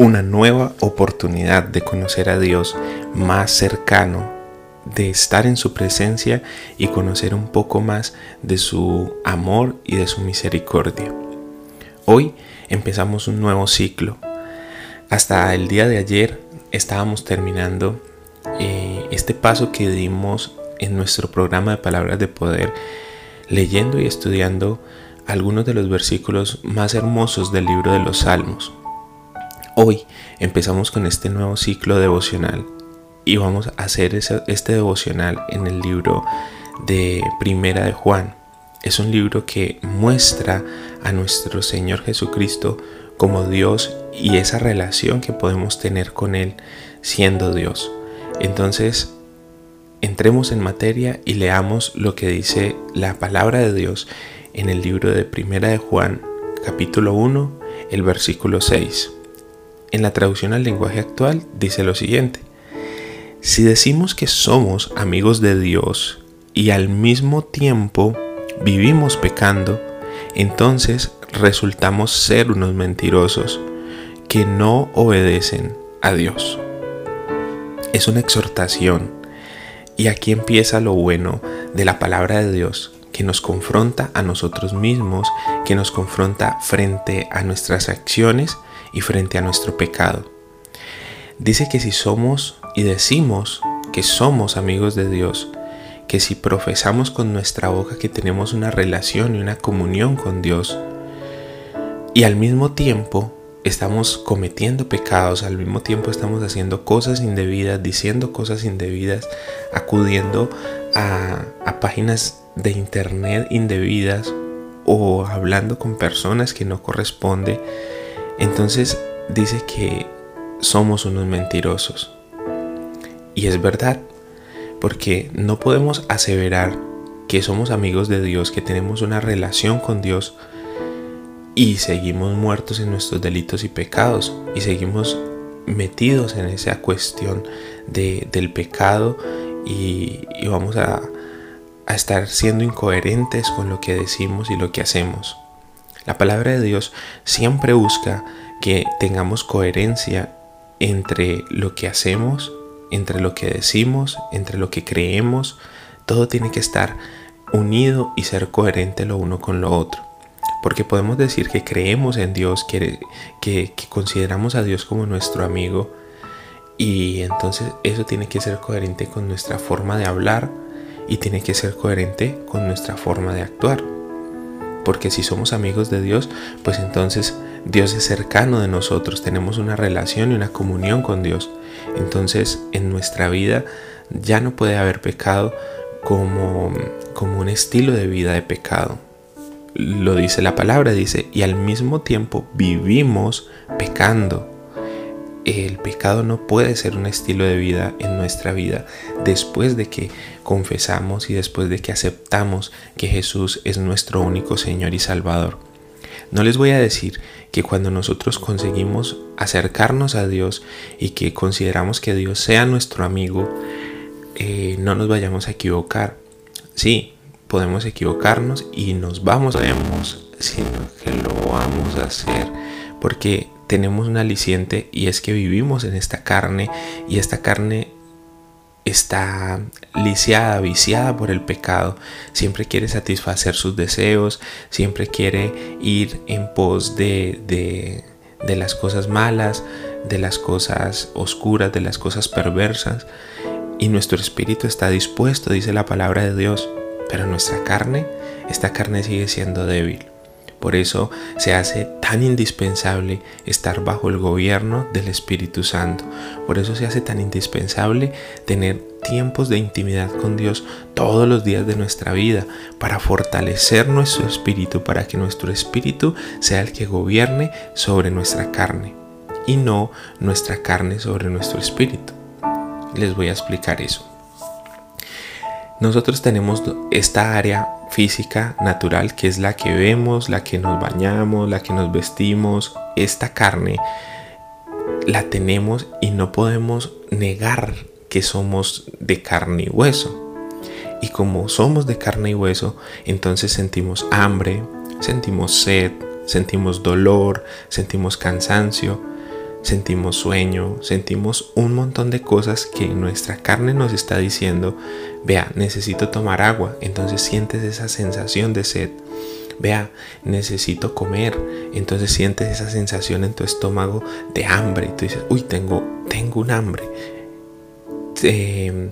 una nueva oportunidad de conocer a Dios más cercano, de estar en su presencia y conocer un poco más de su amor y de su misericordia. Hoy empezamos un nuevo ciclo. Hasta el día de ayer estábamos terminando eh, este paso que dimos en nuestro programa de palabras de poder, leyendo y estudiando algunos de los versículos más hermosos del libro de los Salmos. Hoy empezamos con este nuevo ciclo devocional y vamos a hacer este devocional en el libro de Primera de Juan. Es un libro que muestra a nuestro Señor Jesucristo como Dios y esa relación que podemos tener con Él siendo Dios. Entonces, entremos en materia y leamos lo que dice la palabra de Dios en el libro de Primera de Juan, capítulo 1, el versículo 6 en la traducción al lenguaje actual dice lo siguiente. Si decimos que somos amigos de Dios y al mismo tiempo vivimos pecando, entonces resultamos ser unos mentirosos que no obedecen a Dios. Es una exhortación y aquí empieza lo bueno de la palabra de Dios que nos confronta a nosotros mismos, que nos confronta frente a nuestras acciones y frente a nuestro pecado. Dice que si somos y decimos que somos amigos de Dios, que si profesamos con nuestra boca que tenemos una relación y una comunión con Dios, y al mismo tiempo estamos cometiendo pecados, al mismo tiempo estamos haciendo cosas indebidas, diciendo cosas indebidas, acudiendo a, a páginas de internet indebidas o hablando con personas que no corresponde, entonces dice que somos unos mentirosos. Y es verdad, porque no podemos aseverar que somos amigos de Dios, que tenemos una relación con Dios y seguimos muertos en nuestros delitos y pecados y seguimos metidos en esa cuestión del pecado y, vamos a, a estar siendo incoherentes con lo que decimos y lo que hacemos. La palabra de Dios siempre busca que tengamos coherencia entre lo que hacemos, entre lo que decimos, entre lo que creemos. Todo tiene que estar unido y ser coherente lo uno con lo otro. Porque podemos decir que creemos en Dios, que, que, consideramos a Dios como nuestro amigo. Y entonces eso tiene que ser coherente con nuestra forma de hablar y tiene que ser coherente con nuestra forma de actuar. Porque si somos amigos de Dios, pues entonces Dios es cercano de nosotros, tenemos una relación y una comunión con Dios. Entonces en nuestra vida ya no puede haber pecado como, como un estilo de vida de pecado. Lo dice la palabra, dice, y al mismo tiempo vivimos pecando el pecado no puede ser un estilo de vida en nuestra vida después de que confesamos y después de que aceptamos que Jesús es nuestro único Señor y Salvador. No les voy a decir que cuando nosotros conseguimos acercarnos a Dios y que consideramos que Dios sea nuestro amigo, eh, no nos vayamos a equivocar. Sí, podemos equivocarnos y nos vamos a sino que lo vamos a hacer porque tenemos un aliciente y es que vivimos en esta carne y esta carne está lisiada, viciada por el pecado, siempre quiere satisfacer sus deseos, siempre quiere ir en pos de, de, de las cosas malas, de las cosas oscuras, de las cosas perversas. Y nuestro espíritu está dispuesto, dice la palabra de Dios, pero nuestra carne, esta carne sigue siendo débil. Por eso se hace tan indispensable estar bajo el gobierno del Espíritu Santo. Por eso se hace tan indispensable tener tiempos de intimidad con Dios todos los días de nuestra vida para fortalecer nuestro espíritu, para que nuestro espíritu sea el que gobierne sobre nuestra carne. y no nuestra carne sobre nuestro espíritu. Les voy a explicar eso. Nosotros tenemos esta área física natural que es la que vemos, la que nos bañamos, la que nos vestimos. Esta carne la tenemos y no podemos negar que somos de carne y hueso. Y como somos de carne y hueso, entonces sentimos hambre, sentimos sed, sentimos dolor, sentimos cansancio, sentimos sueño, sentimos un montón de cosas que nuestra carne nos está diciendo, vea, necesito tomar agua, entonces sientes esa sensación de sed. Vea, necesito comer, entonces sientes esa sensación en tu estómago de hambre y tú dices, uy, tengo, tengo un hambre Em,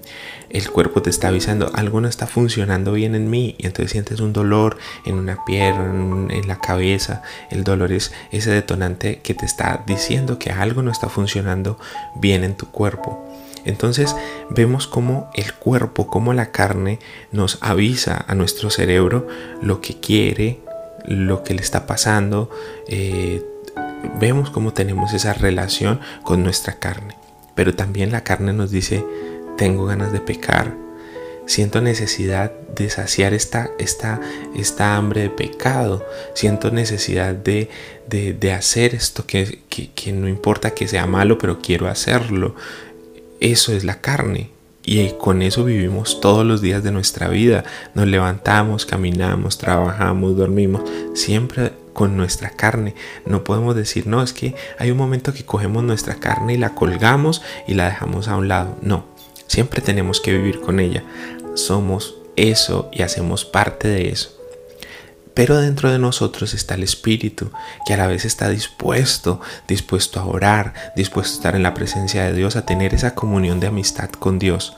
el cuerpo te está avisando, algo no está funcionando bien en mí y entonces sientes un dolor en una pierna, en, la cabeza. El dolor es ese detonante que te está diciendo que algo no está funcionando bien en tu cuerpo. Entonces vemos cómo el cuerpo, como la carne nos avisa a nuestro cerebro lo que quiere, lo que le está pasando. Eh, vemos cómo tenemos esa relación con nuestra carne. Pero también la carne nos dice, tengo ganas de pecar, siento necesidad de saciar esta, esta, esta hambre de pecado, siento necesidad de, de, hacer esto que, que, no importa que sea malo, pero quiero hacerlo. Eso es la carne. Y con eso vivimos todos los días de nuestra vida. Nos levantamos, caminamos, trabajamos, dormimos, siempre con nuestra carne. No podemos decir, no, es que hay un momento que cogemos nuestra carne y la colgamos y la dejamos a un lado. No, siempre tenemos que vivir con ella. Somos eso y hacemos parte de eso. Pero dentro de nosotros está el Espíritu, que a la vez está dispuesto, dispuesto a orar, dispuesto a estar en la presencia de Dios, a tener esa comunión de amistad con Dios.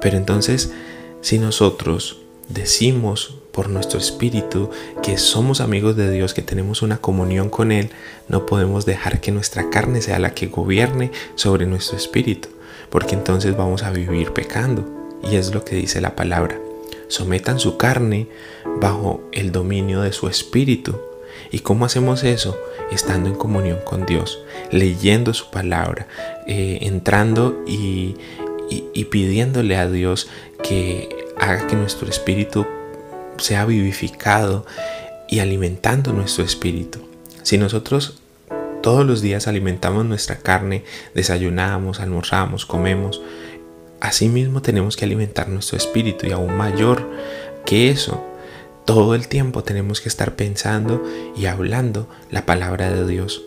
Pero entonces, si nosotros decimos por nuestro espíritu que somos amigos de Dios, que tenemos una comunión con Él, no podemos dejar que nuestra carne sea la que gobierne sobre nuestro espíritu, porque entonces vamos a vivir pecando. Y es lo que dice la palabra. Sometan su carne bajo el dominio de su espíritu. ¿Y cómo hacemos eso? Estando en comunión con Dios, leyendo su palabra, eh, entrando y, y pidiéndole a Dios que haga que nuestro espíritu sea vivificado y alimentando nuestro espíritu. Si nosotros todos los días alimentamos nuestra carne, desayunamos, almorzamos, comemos, asimismo tenemos que alimentar nuestro espíritu y aún mayor que eso, todo el tiempo tenemos que estar pensando y hablando la palabra de Dios.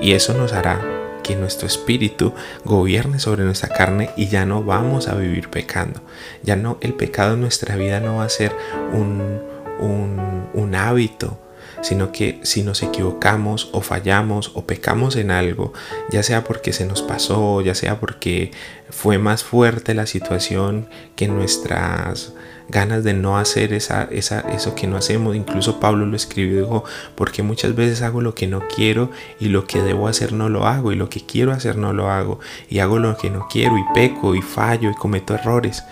Y eso nos hará que nuestro espíritu gobierne sobre nuestra carne y ya no vamos a vivir pecando. Ya no, el pecado en nuestra vida no va a ser un, un, hábito, sino que si nos equivocamos o fallamos o pecamos en algo, ya sea porque se nos pasó, ya sea porque fue más fuerte la situación que nuestras ganas de no hacer esa, esa, eso que no hacemos. Incluso Pablo lo escribió, dijo, porque muchas veces hago lo que no quiero y lo que debo hacer no lo hago y lo que quiero hacer no lo hago y hago lo que no quiero y peco y fallo y cometo errores.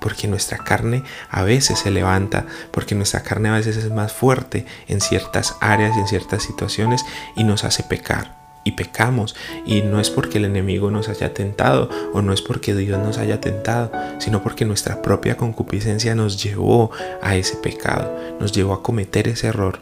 Porque nuestra carne a veces se levanta, porque nuestra carne a veces es más fuerte en ciertas áreas y en ciertas situaciones y nos hace pecar y pecamos. Y no es porque el enemigo nos haya tentado o no es porque Dios nos haya tentado, sino porque nuestra propia concupiscencia nos llevó a ese pecado, nos llevó a cometer ese error.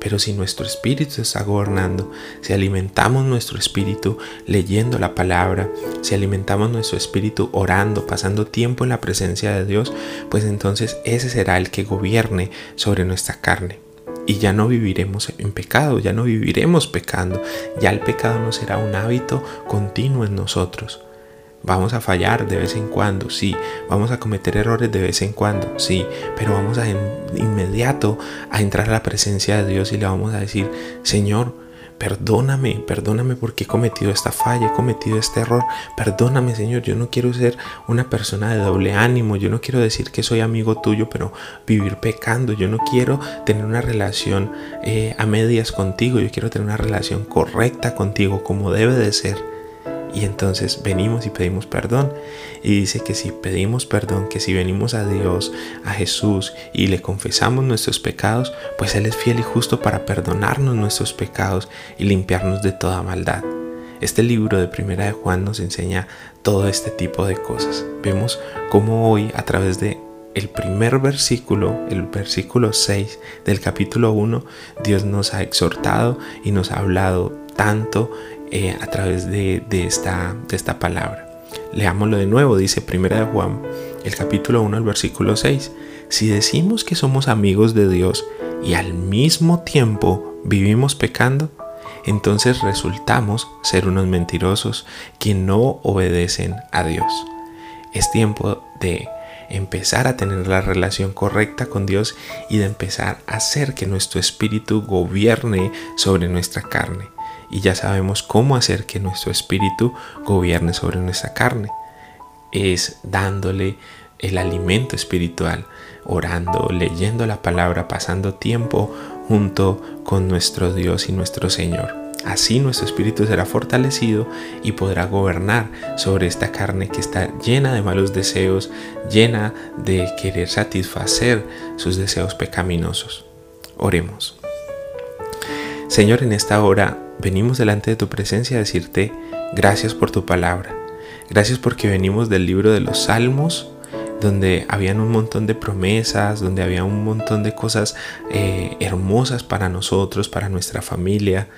Pero si nuestro espíritu está gobernando, si alimentamos nuestro espíritu leyendo la palabra, si alimentamos nuestro espíritu orando, pasando tiempo en la presencia de Dios, pues entonces ese será el que gobierne sobre nuestra carne y ya no viviremos en pecado, ya no viviremos pecando, ya el pecado no será un hábito continuo en nosotros. Vamos a fallar de vez en cuando, sí. Vamos a cometer errores de vez en cuando, sí. Pero vamos a inmediato a entrar a la presencia de Dios y le vamos a decir, Señor, perdóname, perdóname porque he cometido esta falla, he cometido este error, perdóname Señor, yo no quiero ser una persona de doble ánimo, yo no quiero decir que soy amigo tuyo, pero vivir pecando, yo no quiero tener una relación eh, a medias contigo, yo quiero tener una relación correcta contigo como debe de ser. Y entonces venimos y pedimos perdón. Y dice que si pedimos perdón, que si venimos a Dios, a Jesús y le confesamos nuestros pecados, pues Él es fiel y justo para perdonarnos nuestros pecados y limpiarnos de toda maldad. Este libro de Primera de Juan nos enseña todo este tipo de cosas. Vemos cómo hoy a través de el primer versículo, el versículo 6 del capítulo 1, Dios nos ha exhortado y nos ha hablado tanto eh, a través de, esta, palabra. Leámoslo de nuevo, dice Primera de Juan, el capítulo 1, el versículo 6. Si decimos que somos amigos de Dios y al mismo tiempo vivimos pecando, entonces resultamos ser unos mentirosos que no obedecen a Dios. Es tiempo de empezar a tener la relación correcta con Dios y de empezar a hacer que nuestro espíritu gobierne sobre nuestra carne. Y ya sabemos cómo hacer que nuestro espíritu gobierne sobre nuestra carne. Es dándole el alimento espiritual, orando, leyendo la palabra, pasando tiempo junto con nuestro Dios y nuestro Señor. Así nuestro espíritu será fortalecido y podrá gobernar sobre esta carne que está llena de malos deseos, llena de querer satisfacer sus deseos pecaminosos. Oremos. Señor, en esta hora venimos delante de tu presencia a decirte gracias por tu palabra. Gracias porque venimos del libro de los Salmos, donde habían un montón de promesas, donde había un montón de cosas eh, hermosas para nosotros, para nuestra familia,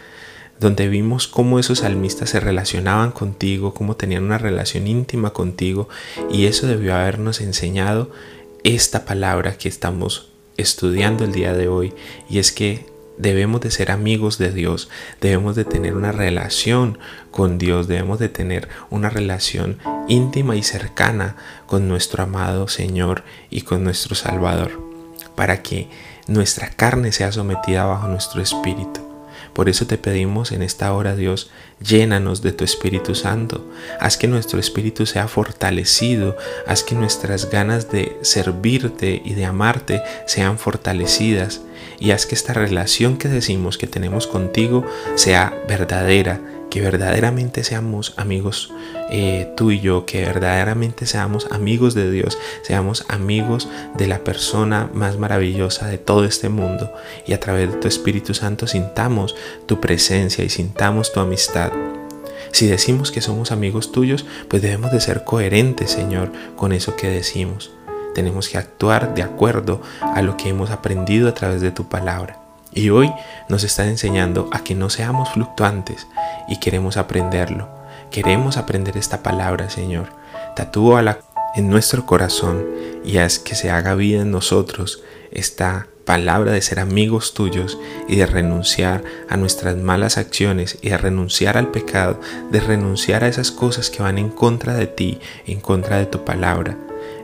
donde vimos cómo esos salmistas se relacionaban contigo, cómo tenían una relación íntima contigo, y eso debió habernos enseñado esta palabra que estamos estudiando el día de hoy, y es que debemos de ser amigos de Dios, debemos de tener una relación con Dios, debemos de tener una relación íntima y cercana con nuestro amado Señor y con nuestro Salvador, para que nuestra carne sea sometida bajo nuestro espíritu. Por eso te pedimos en esta hora, Dios, llénanos de tu Espíritu Santo. Haz que nuestro espíritu sea fortalecido. Haz que nuestras ganas de servirte y de amarte sean fortalecidas. Y haz que esta relación que decimos que tenemos contigo sea verdadera que verdaderamente seamos amigos eh, tú y yo, que verdaderamente seamos amigos de Dios, seamos amigos de la persona más maravillosa de todo este mundo y a través de tu Espíritu Santo sintamos tu presencia y sintamos tu amistad. Si decimos que somos amigos tuyos, pues debemos de ser coherentes, Señor, con eso que decimos. Tenemos que actuar de acuerdo a lo que hemos aprendido a través de tu palabra. Y hoy nos está enseñando a que no seamos fluctuantes y queremos aprenderlo. Queremos aprender esta palabra, Señor. Tatúala en nuestro corazón y haz que se haga vida en nosotros esta palabra de ser amigos tuyos y de renunciar a nuestras malas acciones y de renunciar al pecado, de renunciar a esas cosas que van en contra de ti, en contra de tu palabra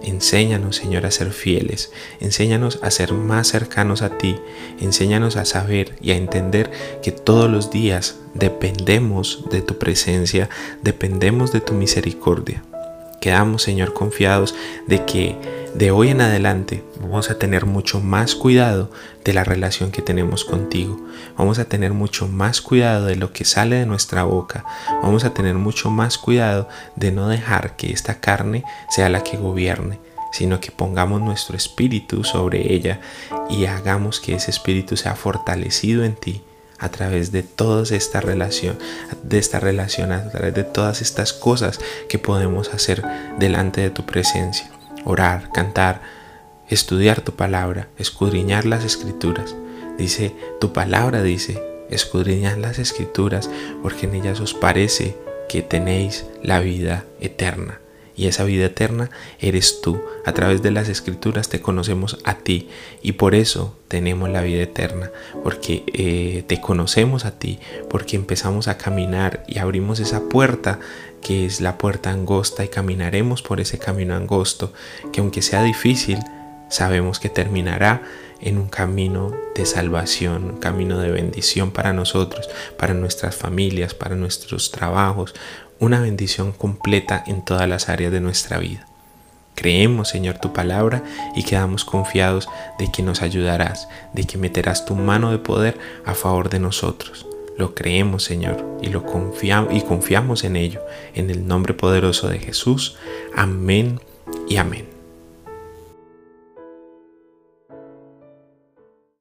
Enséñanos, Señor, a ser fieles. Enséñanos a ser más cercanos a ti. Enséñanos a saber y a entender que todos los días dependemos de tu presencia, dependemos de tu misericordia. Quedamos, Señor, confiados de que de hoy en adelante vamos a tener mucho más cuidado de la relación que tenemos contigo. Vamos a tener mucho más cuidado de lo que sale de nuestra boca. Vamos a tener mucho más cuidado de no dejar que esta carne sea la que gobierne, sino que pongamos nuestro espíritu sobre ella y hagamos que ese espíritu sea fortalecido en ti a través de toda esta relación, de esta relación, a través de todas estas cosas que podemos hacer delante de tu presencia. Orar, cantar, estudiar tu palabra, escudriñar las escrituras. Dice, tu palabra dice, escudriñar las escrituras porque en ellas os parece que tenéis la vida eterna y esa vida eterna eres tú. A través de las escrituras te conocemos a ti y por eso tenemos la vida eterna, porque eh, te conocemos a ti, porque empezamos a caminar y abrimos esa puerta que es la puerta angosta y caminaremos por ese camino angosto, que aunque sea difícil, sabemos que terminará en un camino de salvación, un camino de bendición para nosotros, para nuestras familias, para nuestros trabajos, una bendición completa en todas las áreas de nuestra vida. Creemos, Señor, tu palabra y quedamos confiados de que nos ayudarás, de que meterás tu mano de poder a favor de nosotros. Lo creemos, Señor, y lo confiamos y confiamos en ello, en el nombre poderoso de Jesús. Amén y amén.